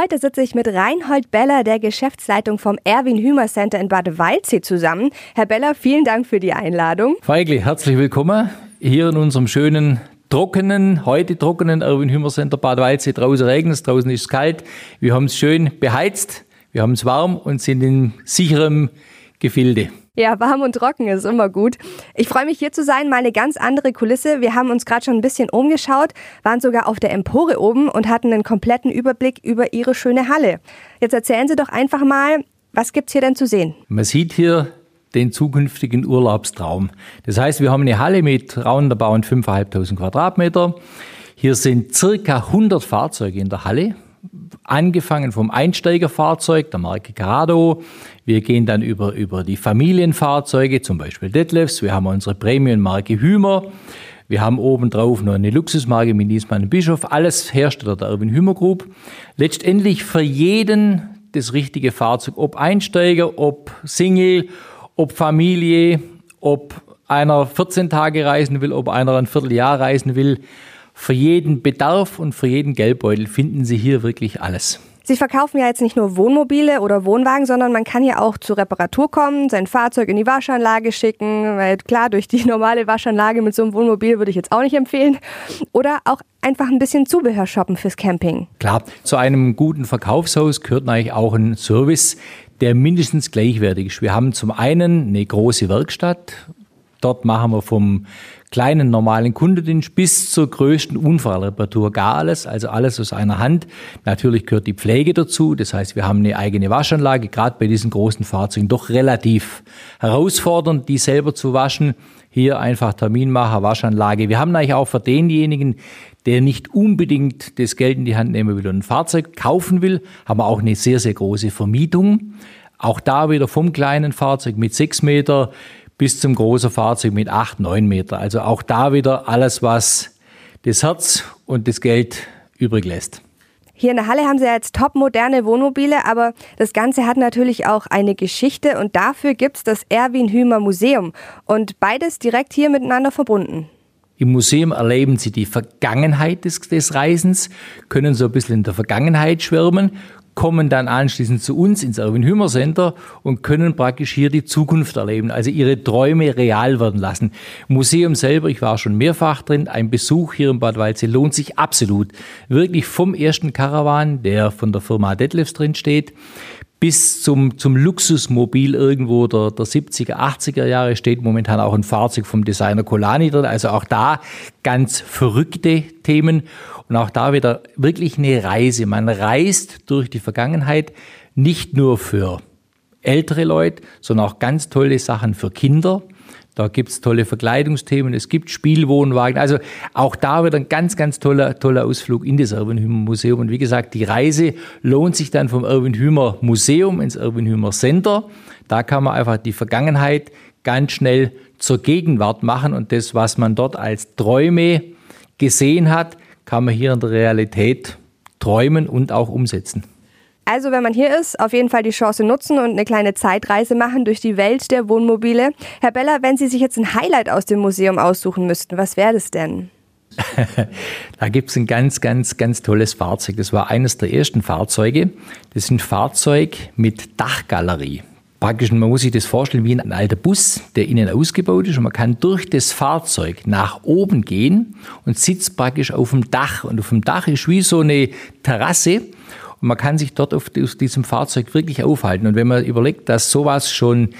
Heute sitze ich mit Reinhold Beller, der Geschäftsleitung vom Erwin Hümer Center in Bad Waldsee zusammen. Herr Beller, vielen Dank für die Einladung. Feigli, herzlich willkommen hier in unserem schönen trockenen, heute trockenen Erwin Hümer Center Bad Waldsee. Draußen regnet es, draußen ist es kalt. Wir haben es schön beheizt, wir haben es warm und sind in sicherem Gefilde. Ja, warm und trocken ist immer gut. Ich freue mich hier zu sein, mal eine ganz andere Kulisse. Wir haben uns gerade schon ein bisschen umgeschaut, waren sogar auf der Empore oben und hatten einen kompletten Überblick über Ihre schöne Halle. Jetzt erzählen Sie doch einfach mal, was gibt's hier denn zu sehen? Man sieht hier den zukünftigen Urlaubstraum. Das heißt, wir haben eine Halle mit roundabout 5.500 Quadratmeter. Hier sind circa 100 Fahrzeuge in der Halle angefangen vom Einsteigerfahrzeug der Marke Carado. Wir gehen dann über, über die Familienfahrzeuge, zum Beispiel Detlefs. Wir haben unsere Premium-Marke Hümer. Wir haben obendrauf noch eine Luxusmarke mit Niesmann Bischof. Alles Hersteller der Erwin Hümer Group. Letztendlich für jeden das richtige Fahrzeug. Ob Einsteiger, ob Single, ob Familie, ob einer 14 Tage reisen will, ob einer ein Vierteljahr reisen will. Für jeden Bedarf und für jeden Geldbeutel finden Sie hier wirklich alles. Sie verkaufen ja jetzt nicht nur Wohnmobile oder Wohnwagen, sondern man kann ja auch zur Reparatur kommen, sein Fahrzeug in die Waschanlage schicken, weil klar, durch die normale Waschanlage mit so einem Wohnmobil würde ich jetzt auch nicht empfehlen. Oder auch einfach ein bisschen Zubehör shoppen fürs Camping. Klar, zu einem guten Verkaufshaus gehört natürlich auch ein Service, der mindestens gleichwertig ist. Wir haben zum einen eine große Werkstatt. Dort machen wir vom kleinen normalen Kundendienst bis zur größten Unfallreparatur gar alles, also alles aus einer Hand. Natürlich gehört die Pflege dazu, das heißt, wir haben eine eigene Waschanlage, gerade bei diesen großen Fahrzeugen doch relativ herausfordernd, die selber zu waschen. Hier einfach Terminmacher, Waschanlage. Wir haben eigentlich auch für denjenigen, der nicht unbedingt das Geld in die Hand nehmen will und ein Fahrzeug kaufen will, haben wir auch eine sehr, sehr große Vermietung. Auch da wieder vom kleinen Fahrzeug mit sechs Meter bis zum großen Fahrzeug mit 8, 9 Meter. Also auch da wieder alles, was das Herz und das Geld übrig lässt. Hier in der Halle haben Sie jetzt top moderne Wohnmobile, aber das Ganze hat natürlich auch eine Geschichte und dafür gibt es das Erwin Hümer Museum und beides direkt hier miteinander verbunden. Im Museum erleben Sie die Vergangenheit des, des Reisens, können so ein bisschen in der Vergangenheit schwärmen kommen dann anschließend zu uns ins Erwin Hümer Center und können praktisch hier die Zukunft erleben, also ihre Träume real werden lassen. Museum selber, ich war schon mehrfach drin, ein Besuch hier in Bad Waldsee lohnt sich absolut. Wirklich vom ersten Caravan, der von der Firma Detlefs drin steht, bis zum, zum Luxusmobil irgendwo der, der 70er, 80er Jahre steht momentan auch ein Fahrzeug vom Designer Colani drin. Also auch da ganz verrückte Themen und auch da wieder wirklich eine Reise. Man reist durch die Vergangenheit nicht nur für ältere Leute, sondern auch ganz tolle Sachen für Kinder. Da gibt's tolle Verkleidungsthemen, es gibt Spielwohnwagen. Also auch da wird ein ganz, ganz toller, toller Ausflug in das Erwin Hümer Museum. Und wie gesagt, die Reise lohnt sich dann vom Erwin Hümer Museum ins Erwin Hümer Center. Da kann man einfach die Vergangenheit ganz schnell zur Gegenwart machen und das, was man dort als Träume gesehen hat, kann man hier in der Realität träumen und auch umsetzen. Also, wenn man hier ist, auf jeden Fall die Chance nutzen und eine kleine Zeitreise machen durch die Welt der Wohnmobile. Herr Beller, wenn Sie sich jetzt ein Highlight aus dem Museum aussuchen müssten, was wäre das denn? da gibt es ein ganz, ganz, ganz tolles Fahrzeug. Das war eines der ersten Fahrzeuge. Das ist ein Fahrzeug mit Dachgalerie. Praktisch, man muss sich das vorstellen wie ein alter Bus, der innen ausgebaut ist und man kann durch das Fahrzeug nach oben gehen und sitzt praktisch auf dem Dach. Und auf dem Dach ist wie so eine Terrasse und man kann sich dort auf diesem Fahrzeug wirklich aufhalten. Und wenn man überlegt, dass sowas schon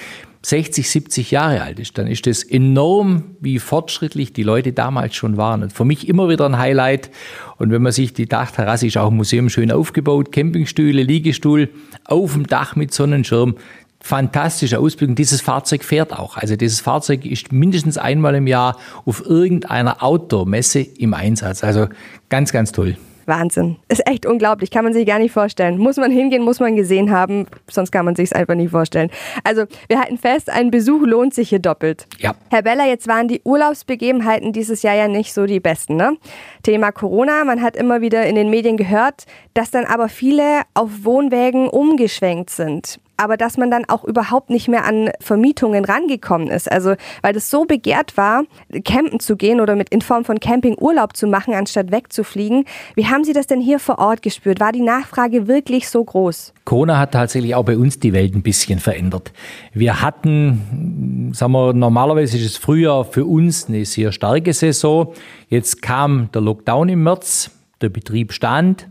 60, 70 Jahre alt ist, dann ist das enorm, wie fortschrittlich die Leute damals schon waren. Und für mich immer wieder ein Highlight. Und wenn man sich die Dachterrasse ist auch im Museum schön aufgebaut, Campingstühle, Liegestuhl auf dem Dach mit Sonnenschirm. Fantastische Ausbildung. Dieses Fahrzeug fährt auch. Also dieses Fahrzeug ist mindestens einmal im Jahr auf irgendeiner Outdoor-Messe im Einsatz. Also ganz, ganz toll. Wahnsinn. Ist echt unglaublich, kann man sich gar nicht vorstellen. Muss man hingehen, muss man gesehen haben, sonst kann man sich es einfach nicht vorstellen. Also, wir halten fest, ein Besuch lohnt sich hier doppelt. Ja. Herr Beller, jetzt waren die Urlaubsbegebenheiten dieses Jahr ja nicht so die besten, ne? Thema Corona, man hat immer wieder in den Medien gehört, dass dann aber viele auf Wohnwägen umgeschwenkt sind. Aber dass man dann auch überhaupt nicht mehr an Vermietungen rangekommen ist. Also weil das so begehrt war, campen zu gehen oder mit in Form von Camping Urlaub zu machen, anstatt wegzufliegen. Wie haben Sie das denn hier vor Ort gespürt? War die Nachfrage wirklich so groß? Corona hat tatsächlich auch bei uns die Welt ein bisschen verändert. Wir hatten, sagen wir, normalerweise ist es früher für uns eine sehr starke Saison. Jetzt kam der Lockdown im März, der Betrieb stand.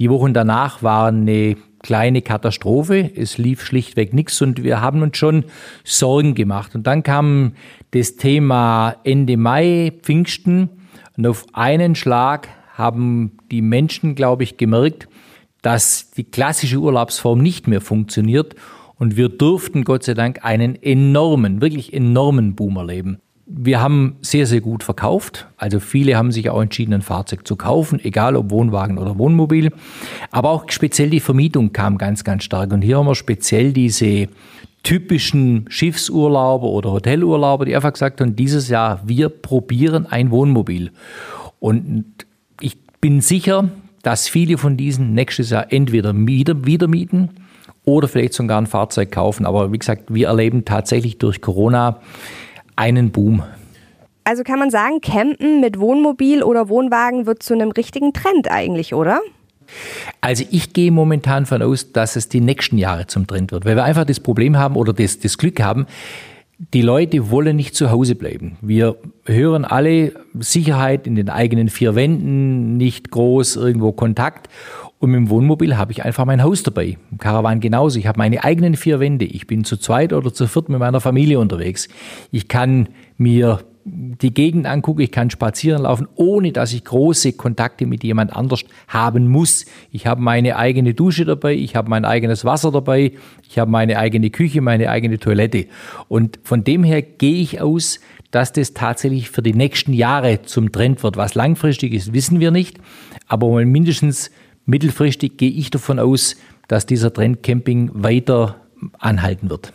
Die Wochen danach waren eine kleine Katastrophe. Es lief schlichtweg nichts und wir haben uns schon Sorgen gemacht. Und dann kam das Thema Ende Mai, Pfingsten. Und auf einen Schlag haben die Menschen, glaube ich, gemerkt, dass die klassische Urlaubsform nicht mehr funktioniert. Und wir durften Gott sei Dank einen enormen, wirklich enormen Boom erleben. Wir haben sehr, sehr gut verkauft. Also viele haben sich auch entschieden, ein Fahrzeug zu kaufen, egal ob Wohnwagen oder Wohnmobil. Aber auch speziell die Vermietung kam ganz, ganz stark. Und hier haben wir speziell diese typischen Schiffsurlauber oder Hotelurlauber, die einfach gesagt haben, dieses Jahr, wir probieren ein Wohnmobil. Und ich bin sicher, dass viele von diesen nächstes Jahr entweder wieder, wieder mieten oder vielleicht sogar ein Fahrzeug kaufen. Aber wie gesagt, wir erleben tatsächlich durch Corona einen Boom. Also kann man sagen, Campen mit Wohnmobil oder Wohnwagen wird zu einem richtigen Trend eigentlich, oder? Also ich gehe momentan von aus, dass es die nächsten Jahre zum Trend wird, weil wir einfach das Problem haben oder das, das Glück haben, die Leute wollen nicht zu Hause bleiben. Wir hören alle Sicherheit in den eigenen vier Wänden, nicht groß irgendwo Kontakt. Und mit dem Wohnmobil habe ich einfach mein Haus dabei. Im Caravan genauso. Ich habe meine eigenen vier Wände. Ich bin zu zweit oder zu viert mit meiner Familie unterwegs. Ich kann mir die Gegend angucke, ich kann spazieren laufen, ohne dass ich große Kontakte mit jemand anders haben muss. Ich habe meine eigene Dusche dabei, ich habe mein eigenes Wasser dabei, ich habe meine eigene Küche, meine eigene Toilette. Und von dem her gehe ich aus, dass das tatsächlich für die nächsten Jahre zum Trend wird. Was langfristig ist, wissen wir nicht. Aber mindestens mittelfristig gehe ich davon aus, dass dieser Trend Camping weiter anhalten wird.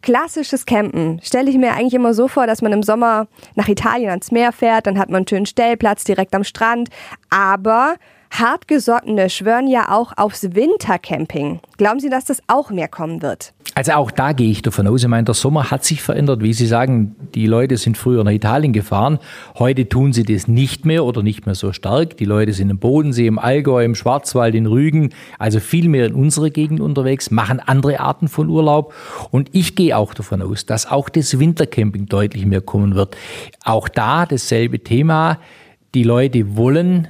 Klassisches Campen stelle ich mir eigentlich immer so vor, dass man im Sommer nach Italien ans Meer fährt, dann hat man einen schönen Stellplatz direkt am Strand. Aber Hartgesottene schwören ja auch aufs Wintercamping. Glauben Sie, dass das auch mehr kommen wird? Also auch da gehe ich davon aus. Ich meine, der Sommer hat sich verändert. Wie Sie sagen, die Leute sind früher nach Italien gefahren. Heute tun sie das nicht mehr oder nicht mehr so stark. Die Leute sind im Bodensee, im Allgäu, im Schwarzwald, in Rügen, also viel mehr in unserer Gegend unterwegs, machen andere Arten von Urlaub. Und ich gehe auch davon aus, dass auch das Wintercamping deutlich mehr kommen wird. Auch da dasselbe Thema. Die Leute wollen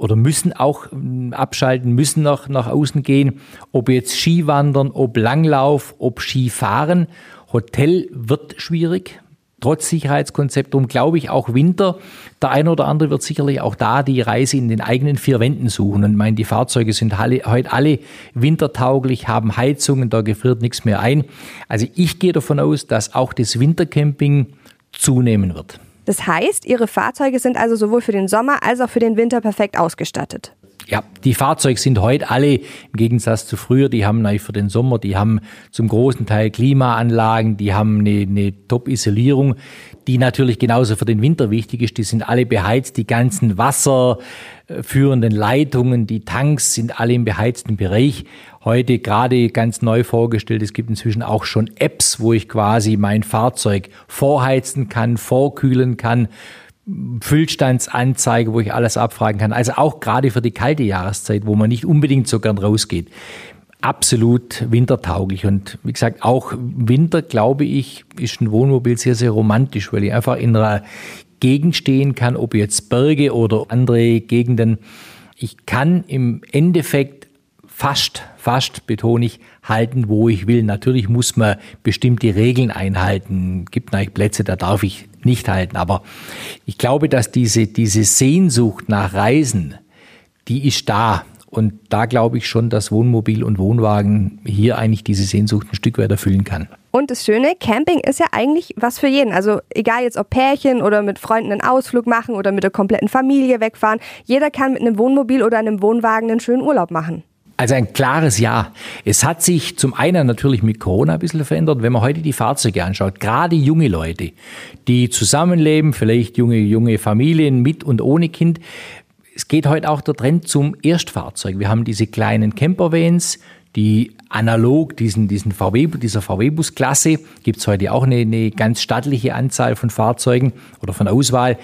oder müssen auch ähm, abschalten, müssen nach, nach außen gehen, ob jetzt Skiwandern, ob Langlauf, ob Skifahren. Hotel wird schwierig, trotz Sicherheitskonzept. Darum glaube ich auch Winter. Der eine oder andere wird sicherlich auch da die Reise in den eigenen vier Wänden suchen. Und meine, die Fahrzeuge sind alle, heute alle wintertauglich, haben Heizungen, da gefriert nichts mehr ein. Also ich gehe davon aus, dass auch das Wintercamping zunehmen wird. Das heißt, Ihre Fahrzeuge sind also sowohl für den Sommer als auch für den Winter perfekt ausgestattet. Ja, die Fahrzeuge sind heute alle im Gegensatz zu früher, die haben natürlich für den Sommer, die haben zum großen Teil Klimaanlagen, die haben eine, eine Top-Isolierung, die natürlich genauso für den Winter wichtig ist. Die sind alle beheizt, die ganzen wasserführenden Leitungen, die Tanks sind alle im beheizten Bereich. Heute gerade ganz neu vorgestellt, es gibt inzwischen auch schon Apps, wo ich quasi mein Fahrzeug vorheizen kann, vorkühlen kann Füllstandsanzeige, wo ich alles abfragen kann. Also auch gerade für die kalte Jahreszeit, wo man nicht unbedingt so gern rausgeht. Absolut wintertauglich. Und wie gesagt, auch Winter, glaube ich, ist ein Wohnmobil sehr, sehr romantisch, weil ich einfach in einer Gegend stehen kann, ob jetzt Berge oder andere Gegenden. Ich kann im Endeffekt fast, fast, betone ich, halten, wo ich will. Natürlich muss man bestimmte Regeln einhalten. Gibt natürlich Plätze, da darf ich nicht halten. Aber ich glaube, dass diese, diese Sehnsucht nach Reisen, die ist da. Und da glaube ich schon, dass Wohnmobil und Wohnwagen hier eigentlich diese Sehnsucht ein Stück weit erfüllen kann. Und das Schöne, Camping ist ja eigentlich was für jeden. Also egal jetzt ob Pärchen oder mit Freunden einen Ausflug machen oder mit der kompletten Familie wegfahren. Jeder kann mit einem Wohnmobil oder einem Wohnwagen einen schönen Urlaub machen. Also ein klares Ja. Es hat sich zum einen natürlich mit Corona ein bisschen verändert. Wenn man heute die Fahrzeuge anschaut, gerade junge Leute, die zusammenleben, vielleicht junge, junge Familien mit und ohne Kind, es geht heute auch der Trend zum Erstfahrzeug. Wir haben diese kleinen Campervans, die analog diesen, diesen VW, dieser VW-Bus-Klasse, gibt es heute auch eine, eine ganz stattliche Anzahl von Fahrzeugen oder von Auswahl,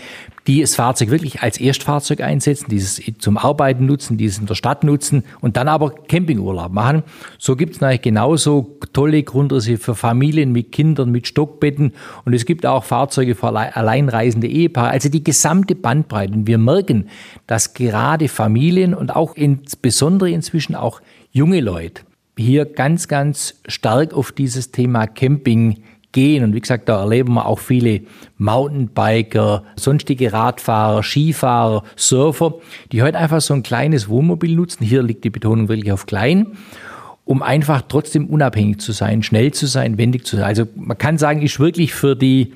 die das Fahrzeug wirklich als Erstfahrzeug einsetzen, dieses zum Arbeiten nutzen, dieses in der Stadt nutzen und dann aber Campingurlaub machen. So gibt es natürlich genauso tolle Grundrisse für Familien mit Kindern, mit Stockbetten und es gibt auch Fahrzeuge für alleinreisende Ehepaare. Also die gesamte Bandbreite. Und wir merken, dass gerade Familien und auch insbesondere inzwischen auch junge Leute hier ganz, ganz stark auf dieses Thema Camping gehen. Und wie gesagt, da erleben wir auch viele Mountainbiker, sonstige Radfahrer, Skifahrer, Surfer, die heute einfach so ein kleines Wohnmobil nutzen. Hier liegt die Betonung wirklich auf klein um einfach trotzdem unabhängig zu sein, schnell zu sein, wendig zu sein. Also man kann sagen, ist wirklich für die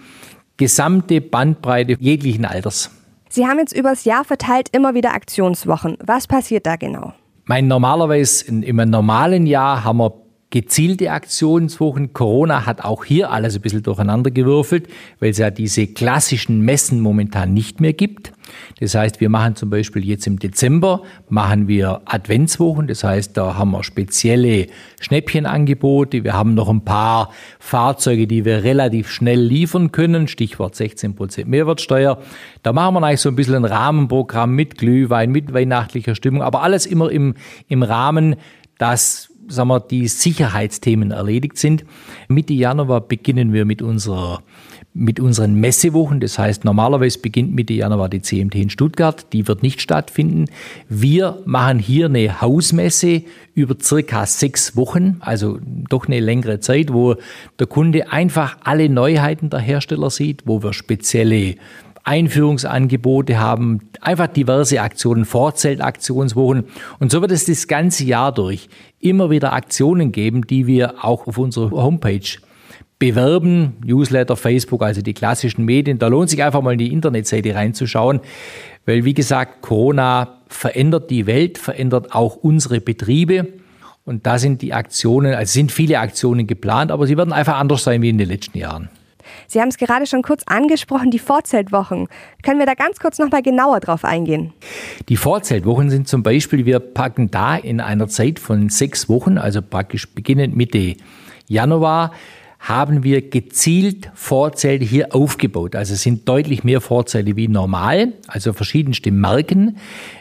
gesamte Bandbreite jeglichen Alters. Sie haben jetzt übers Jahr verteilt immer wieder Aktionswochen. Was passiert da genau? Mein normalerweise in, in einem normalen Jahr haben wir gezielte Aktionswochen. Corona hat auch hier alles ein bisschen durcheinander gewürfelt, weil es ja diese klassischen Messen momentan nicht mehr gibt. Das heißt, wir machen zum Beispiel jetzt im Dezember, machen wir Adventswochen. Das heißt, da haben wir spezielle Schnäppchenangebote. Wir haben noch ein paar Fahrzeuge, die wir relativ schnell liefern können. Stichwort 16 Prozent Mehrwertsteuer. Da machen wir eigentlich so ein bisschen ein Rahmenprogramm mit Glühwein, mit weihnachtlicher Stimmung, aber alles immer im, im Rahmen, dass sagen wir, die Sicherheitsthemen erledigt sind. Mitte Januar beginnen wir mit unserer mit unseren Messewochen. Das heißt, normalerweise beginnt Mitte Januar die CMT in Stuttgart. Die wird nicht stattfinden. Wir machen hier eine Hausmesse über circa sechs Wochen, also doch eine längere Zeit, wo der Kunde einfach alle Neuheiten der Hersteller sieht, wo wir spezielle Einführungsangebote haben, einfach diverse Aktionen, Vorzeltaktionswochen. Und so wird es das ganze Jahr durch immer wieder Aktionen geben, die wir auch auf unserer Homepage bewerben, Newsletter, Facebook, also die klassischen Medien. Da lohnt sich einfach mal in die Internetseite reinzuschauen, weil wie gesagt, Corona verändert die Welt, verändert auch unsere Betriebe. Und da sind die Aktionen, also sind viele Aktionen geplant, aber sie werden einfach anders sein wie in den letzten Jahren. Sie haben es gerade schon kurz angesprochen, die Vorzeltwochen. Können wir da ganz kurz noch mal genauer drauf eingehen? Die Vorzeltwochen sind zum Beispiel, wir packen da in einer Zeit von sechs Wochen, also praktisch beginnend Mitte Januar, haben wir gezielt Vorzelte hier aufgebaut. Also es sind deutlich mehr Vorzelte wie normal, also verschiedenste Marken.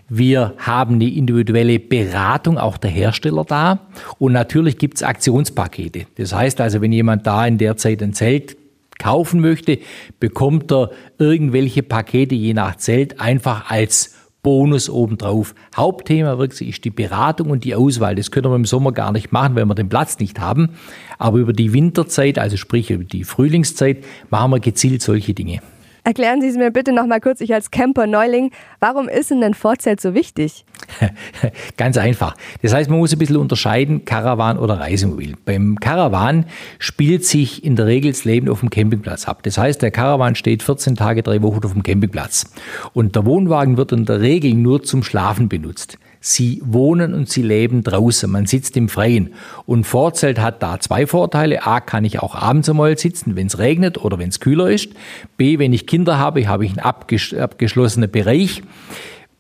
Wir haben eine individuelle Beratung auch der Hersteller da und natürlich gibt es Aktionspakete. Das heißt also, wenn jemand da in der Zeit ein Zelt kaufen möchte, bekommt er irgendwelche Pakete je nach Zelt einfach als Bonus obendrauf. Hauptthema wirklich ist die Beratung und die Auswahl. Das können wir im Sommer gar nicht machen, weil wir den Platz nicht haben. Aber über die Winterzeit, also sprich über die Frühlingszeit, machen wir gezielt solche Dinge. Erklären Sie es mir bitte noch mal kurz, ich als Camper-Neuling, warum ist denn ein Vorzelt so wichtig? Ganz einfach. Das heißt, man muss ein bisschen unterscheiden, Caravan oder Reisemobil. Beim Caravan spielt sich in der Regel das Leben auf dem Campingplatz ab. Das heißt, der Caravan steht 14 Tage, drei Wochen auf dem Campingplatz. Und der Wohnwagen wird in der Regel nur zum Schlafen benutzt. Sie wohnen und sie leben draußen. Man sitzt im Freien. Und Vorzelt hat da zwei Vorteile. A, kann ich auch abends einmal sitzen, wenn es regnet oder wenn es kühler ist. B, wenn ich Kinder habe, habe ich einen abges abgeschlossenen Bereich.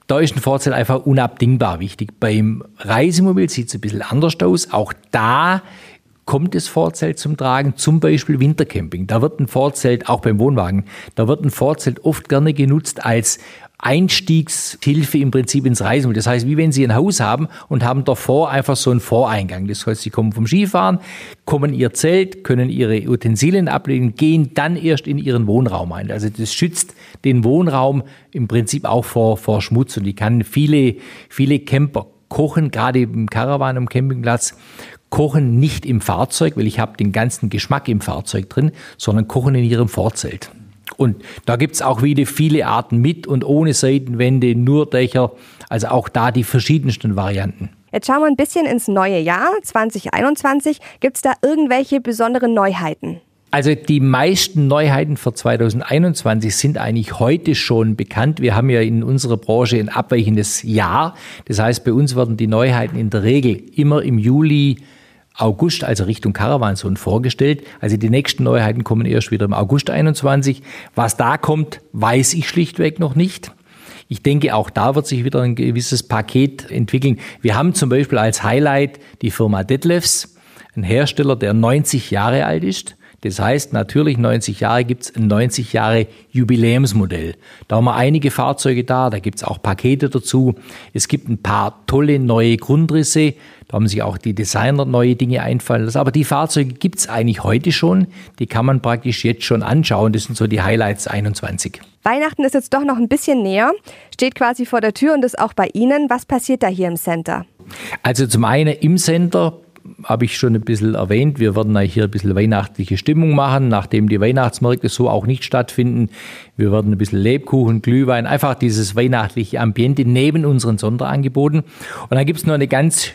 Da ist ein Vorzelt einfach unabdingbar wichtig. Beim Reisemobil sieht es ein bisschen anders aus. Auch da kommt das Vorzelt zum Tragen, zum Beispiel Wintercamping. Da wird ein Vorzelt, auch beim Wohnwagen, da wird ein Vorzelt oft gerne genutzt als Einstiegshilfe im Prinzip ins Reisen. Das heißt, wie wenn Sie ein Haus haben und haben davor einfach so einen Voreingang. Das heißt, Sie kommen vom Skifahren, kommen in Ihr Zelt, können Ihre Utensilien ablegen, gehen dann erst in Ihren Wohnraum ein. Also das schützt den Wohnraum im Prinzip auch vor, vor Schmutz. Und ich kann viele, viele Camper kochen, gerade im Caravan am Campingplatz, kochen nicht im Fahrzeug, weil ich habe den ganzen Geschmack im Fahrzeug drin, sondern kochen in ihrem Vorzelt. Und da gibt es auch wieder viele Arten mit und ohne Seitenwände, nur Dächer, also auch da die verschiedensten Varianten. Jetzt schauen wir ein bisschen ins neue Jahr 2021. Gibt es da irgendwelche besonderen Neuheiten? Also die meisten Neuheiten für 2021 sind eigentlich heute schon bekannt. Wir haben ja in unserer Branche ein abweichendes Jahr. Das heißt, bei uns werden die Neuheiten in der Regel immer im Juli August, also Richtung Caravanzone vorgestellt. Also die nächsten Neuheiten kommen erst wieder im August 21. Was da kommt, weiß ich schlichtweg noch nicht. Ich denke, auch da wird sich wieder ein gewisses Paket entwickeln. Wir haben zum Beispiel als Highlight die Firma Detlefs, ein Hersteller, der 90 Jahre alt ist. Das heißt, natürlich 90 Jahre gibt's ein 90 Jahre Jubiläumsmodell. Da haben wir einige Fahrzeuge da, da gibt's auch Pakete dazu. Es gibt ein paar tolle neue Grundrisse. Da haben sich auch die Designer neue Dinge einfallen lassen. Aber die Fahrzeuge gibt's eigentlich heute schon. Die kann man praktisch jetzt schon anschauen. Das sind so die Highlights 21. Weihnachten ist jetzt doch noch ein bisschen näher, steht quasi vor der Tür und ist auch bei Ihnen. Was passiert da hier im Center? Also zum einen im Center habe ich schon ein bisschen erwähnt, wir werden hier ein bisschen weihnachtliche Stimmung machen, nachdem die Weihnachtsmärkte so auch nicht stattfinden. Wir werden ein bisschen Lebkuchen, Glühwein, einfach dieses weihnachtliche Ambiente neben unseren Sonderangeboten. Und dann gibt es noch eine ganz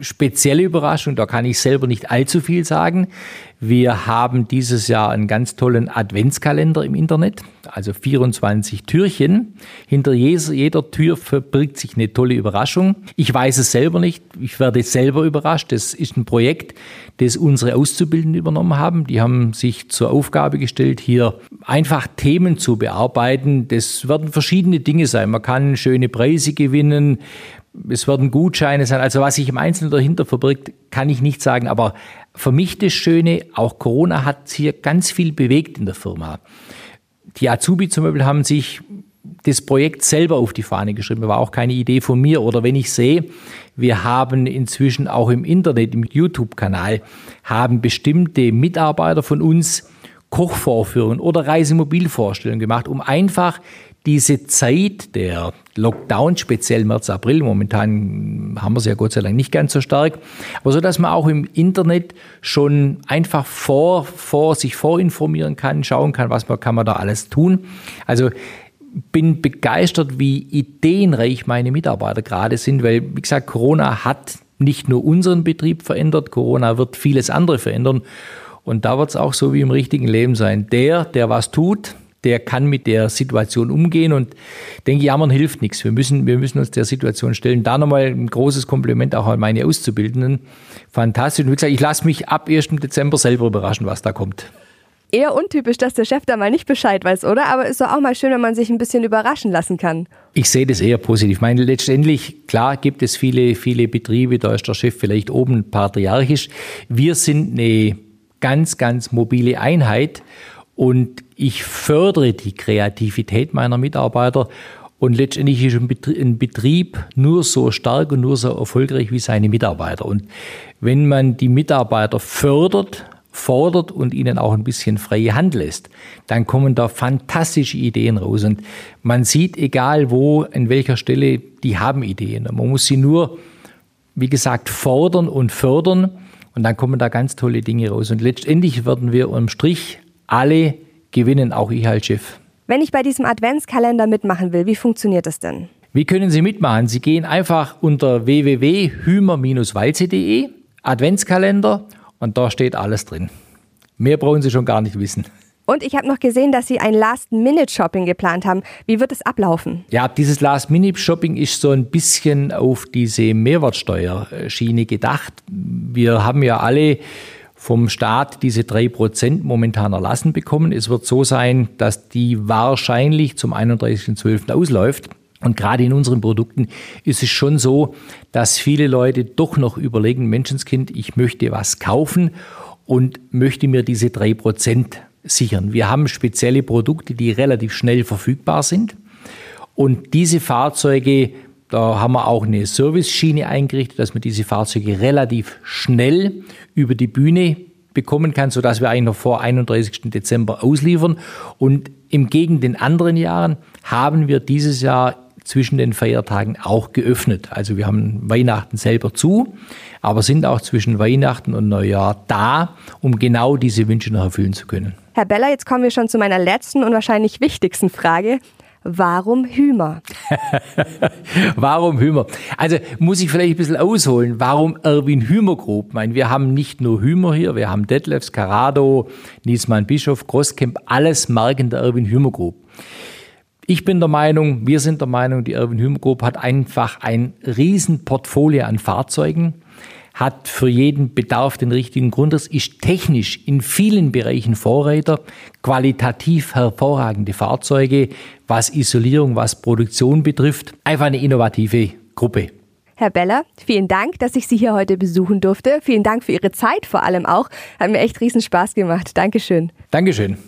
spezielle Überraschung, da kann ich selber nicht allzu viel sagen. Wir haben dieses Jahr einen ganz tollen Adventskalender im Internet, also 24 Türchen. Hinter jeder Tür verbirgt sich eine tolle Überraschung. Ich weiß es selber nicht, ich werde selber überrascht. Das ist ein Projekt, das unsere Auszubildenden übernommen haben. Die haben sich zur Aufgabe gestellt, hier einfach Themen zu bearbeiten. Das werden verschiedene Dinge sein. Man kann schöne Preise gewinnen, es werden Gutscheine sein. Also was sich im Einzelnen dahinter verbirgt, kann ich nicht sagen. Aber für mich das Schöne, auch Corona hat hier ganz viel bewegt in der Firma. Die Azubi zum Beispiel haben sich das Projekt selber auf die Fahne geschrieben, war auch keine Idee von mir. Oder wenn ich sehe, wir haben inzwischen auch im Internet, im YouTube-Kanal, haben bestimmte Mitarbeiter von uns Kochvorführungen oder Reisemobilvorstellungen gemacht, um einfach diese Zeit der Lockdown, speziell März, April, momentan haben wir es ja Gott sei Dank nicht ganz so stark, aber so, dass man auch im Internet schon einfach vor, vor sich vorinformieren kann, schauen kann, was man, kann man da alles tun. Also bin begeistert, wie ideenreich meine Mitarbeiter gerade sind, weil, wie gesagt, Corona hat nicht nur unseren Betrieb verändert, Corona wird vieles andere verändern. Und da wird es auch so wie im richtigen Leben sein. Der, der was tut, der kann mit der Situation umgehen und denke, jammern hilft nichts. Wir müssen, wir müssen uns der Situation stellen. Da nochmal ein großes Kompliment auch an meine Auszubildenden. Fantastisch. Und wie gesagt, ich lasse mich ab 1. Dezember selber überraschen, was da kommt. Eher untypisch, dass der Chef da mal nicht Bescheid weiß, oder? Aber ist doch auch mal schön, wenn man sich ein bisschen überraschen lassen kann. Ich sehe das eher positiv. Ich meine, letztendlich, klar gibt es viele, viele Betriebe, da ist der Chef vielleicht oben patriarchisch. Wir sind eine ganz, ganz mobile Einheit und ich fördere die Kreativität meiner Mitarbeiter. Und letztendlich ist ein Betrieb nur so stark und nur so erfolgreich wie seine Mitarbeiter. Und wenn man die Mitarbeiter fördert, fordert und ihnen auch ein bisschen freie Hand lässt, dann kommen da fantastische Ideen raus. Und man sieht, egal wo, an welcher Stelle, die haben Ideen. Man muss sie nur, wie gesagt, fordern und fördern. Und dann kommen da ganz tolle Dinge raus. Und letztendlich werden wir am Strich alle gewinnen, auch ich als Chef. Wenn ich bei diesem Adventskalender mitmachen will, wie funktioniert das denn? Wie können Sie mitmachen? Sie gehen einfach unter www.hümer-walze.de, Adventskalender und da steht alles drin. Mehr brauchen Sie schon gar nicht wissen. Und ich habe noch gesehen, dass Sie ein Last-Minute-Shopping geplant haben. Wie wird es ablaufen? Ja, dieses Last-Minute-Shopping ist so ein bisschen auf diese Mehrwertsteuerschiene gedacht. Wir haben ja alle vom Staat diese drei Prozent momentan erlassen bekommen. Es wird so sein, dass die wahrscheinlich zum 31.12. ausläuft. Und gerade in unseren Produkten ist es schon so, dass viele Leute doch noch überlegen, Menschenskind, ich möchte was kaufen und möchte mir diese drei Prozent sichern. Wir haben spezielle Produkte, die relativ schnell verfügbar sind. Und diese Fahrzeuge da haben wir auch eine Service-Schiene eingerichtet, dass man diese Fahrzeuge relativ schnell über die Bühne bekommen kann, sodass wir eigentlich noch vor 31. Dezember ausliefern. Und im Gegen den anderen Jahren haben wir dieses Jahr zwischen den Feiertagen auch geöffnet. Also wir haben Weihnachten selber zu, aber sind auch zwischen Weihnachten und Neujahr da, um genau diese Wünsche noch erfüllen zu können. Herr Beller, jetzt kommen wir schon zu meiner letzten und wahrscheinlich wichtigsten Frage. Warum Hümer? Warum Hümer? Also muss ich vielleicht ein bisschen ausholen. Warum Erwin Hümer Group? Ich meine, wir haben nicht nur Hümer hier, wir haben Detlefs, Carado, Niesmann Bischof, Großkemp, alles Marken der Erwin Hümer Group. Ich bin der Meinung, wir sind der Meinung, die Erwin Hümer Group hat einfach ein riesen Portfolio an Fahrzeugen, hat für jeden Bedarf den richtigen Grundriss, ist technisch in vielen Bereichen Vorreiter, qualitativ hervorragende Fahrzeuge, was Isolierung, was Produktion betrifft. Einfach eine innovative Gruppe. Herr Beller, vielen Dank, dass ich Sie hier heute besuchen durfte. Vielen Dank für Ihre Zeit vor allem auch. Hat mir echt riesen Spaß gemacht. Dankeschön. Dankeschön.